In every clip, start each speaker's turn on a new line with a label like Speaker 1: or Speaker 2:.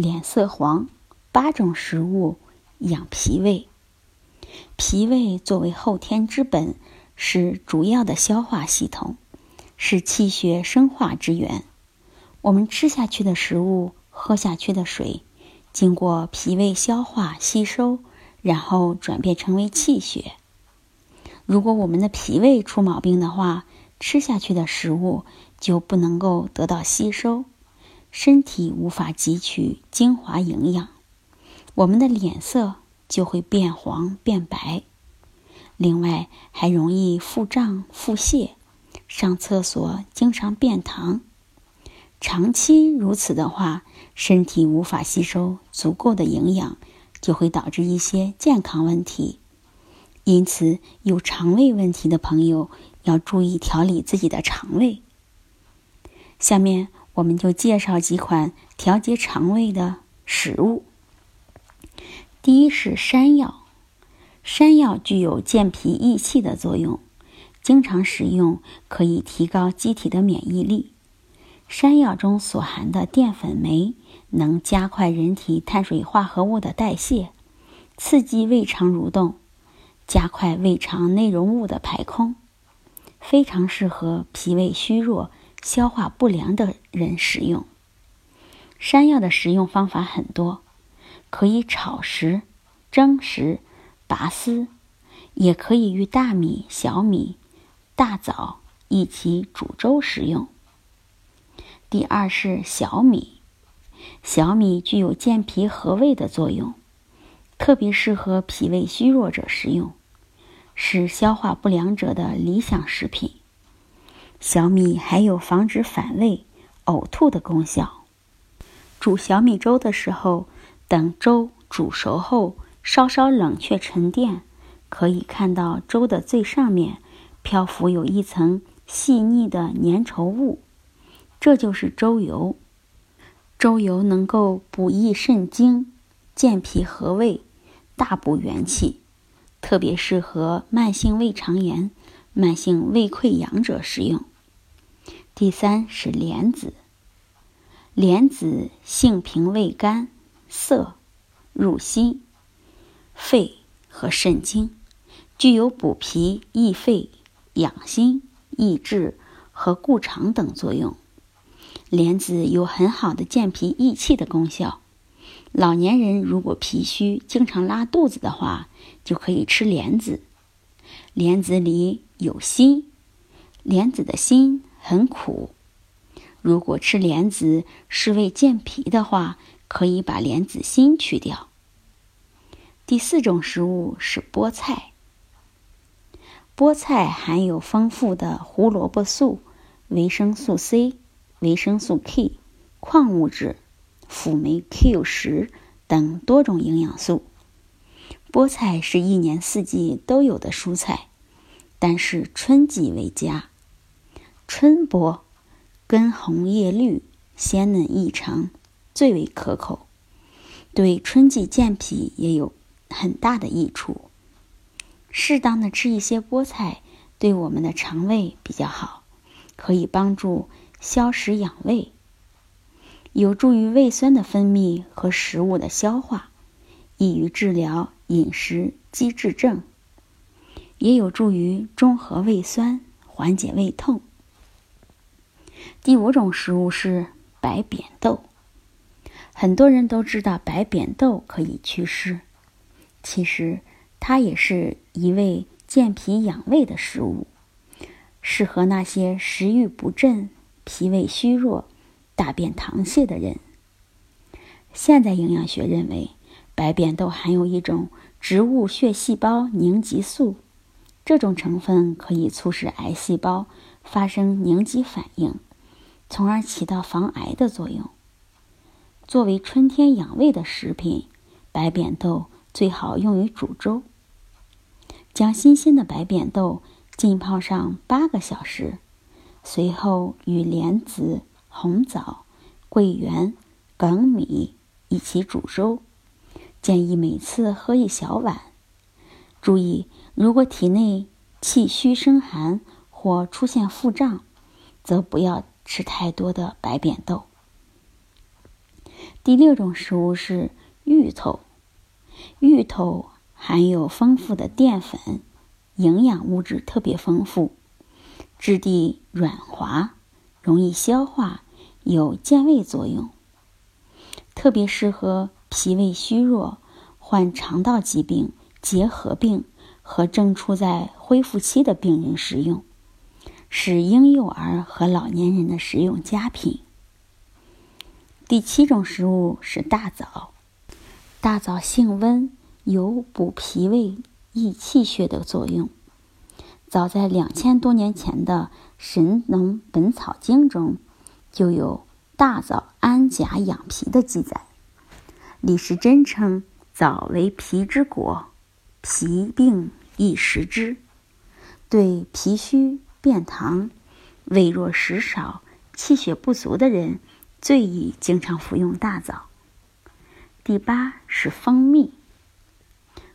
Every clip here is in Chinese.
Speaker 1: 脸色黄，八种食物养脾胃。脾胃作为后天之本，是主要的消化系统，是气血生化之源。我们吃下去的食物，喝下去的水，经过脾胃消化吸收，然后转变成为气血。如果我们的脾胃出毛病的话，吃下去的食物就不能够得到吸收。身体无法汲取精华营养，我们的脸色就会变黄变白。另外，还容易腹胀腹泻，上厕所经常便溏。长期如此的话，身体无法吸收足够的营养，就会导致一些健康问题。因此，有肠胃问题的朋友要注意调理自己的肠胃。下面。我们就介绍几款调节肠胃的食物。第一是山药，山药具有健脾益气的作用，经常食用可以提高机体的免疫力。山药中所含的淀粉酶能加快人体碳水化合物的代谢，刺激胃肠蠕动，加快胃肠内容物的排空，非常适合脾胃虚弱。消化不良的人食用山药的食用方法很多，可以炒食、蒸食、拔丝，也可以与大米、小米、大枣一起煮粥食用。第二是小米，小米具有健脾和胃的作用，特别适合脾胃虚弱者食用，是消化不良者的理想食品。小米还有防止反胃、呕吐的功效。煮小米粥的时候，等粥煮熟后，稍稍冷却沉淀，可以看到粥的最上面漂浮有一层细腻的粘稠物，这就是粥油。粥油能够补益肾精、健脾和胃、大补元气，特别适合慢性胃肠炎。慢性胃溃疡者食用。第三是莲子，莲子性平味甘，涩，入心、肺和肾经，具有补脾益肺、养心、益智和固肠等作用。莲子有很好的健脾益气的功效。老年人如果脾虚、经常拉肚子的话，就可以吃莲子。莲子里有锌，莲子的锌很苦。如果吃莲子是为健脾的话，可以把莲子心去掉。第四种食物是菠菜。菠菜含有丰富的胡萝卜素、维生素 C、维生素 K、矿物质、辅酶 Q 十等多种营养素。菠菜是一年四季都有的蔬菜，但是春季为佳。春菠，根红叶绿，鲜嫩异常，最为可口，对春季健脾也有很大的益处。适当的吃一些菠菜，对我们的肠胃比较好，可以帮助消食养胃，有助于胃酸的分泌和食物的消化，易于治疗。饮食积滞症也有助于中和胃酸，缓解胃痛。第五种食物是白扁豆，很多人都知道白扁豆可以祛湿，其实它也是一味健脾养胃的食物，适合那些食欲不振、脾胃虚弱、大便溏泻的人。现代营养学认为。白扁豆含有一种植物血细胞凝集素，这种成分可以促使癌细胞发生凝集反应，从而起到防癌的作用。作为春天养胃的食品，白扁豆最好用于煮粥。将新鲜的白扁豆浸泡上八个小时，随后与莲子、红枣、桂圆、粳米一起煮粥。建议每次喝一小碗。注意，如果体内气虚生寒或出现腹胀，则不要吃太多的白扁豆。第六种食物是芋头，芋头含有丰富的淀粉，营养物质特别丰富，质地软滑，容易消化，有健胃作用，特别适合脾胃虚弱、患肠道疾病、结核病和正处在恢复期的病人食用。是婴幼儿和老年人的食用佳品。第七种食物是大枣，大枣性温，有补脾胃、益气血的作用。早在两千多年前的《神农本草经》中，就有大枣安甲养脾的记载。李时珍称枣为脾之果，脾病易食之，对脾虚。便溏、胃弱食少、气血不足的人，最宜经常服用大枣。第八是蜂蜜。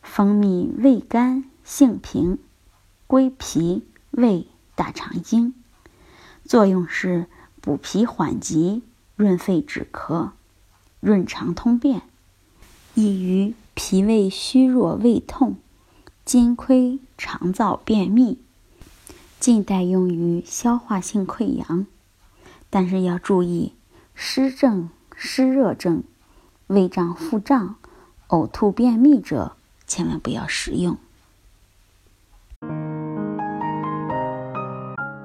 Speaker 1: 蜂蜜味甘性平，归脾、胃、大肠经，作用是补脾缓急、润肺止咳、润肠通便，易于脾胃虚弱、胃痛、津亏、肠燥便秘。近代用于消化性溃疡，但是要注意湿症、湿热症、胃胀、腹胀、呕吐、便秘者，千万不要食用。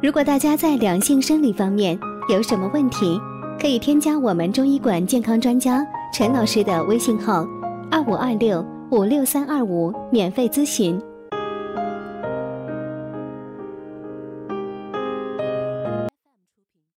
Speaker 2: 如果大家在两性生理方面有什么问题，可以添加我们中医馆健康专家陈老师的微信号：二五二六五六三二五，免费咨询。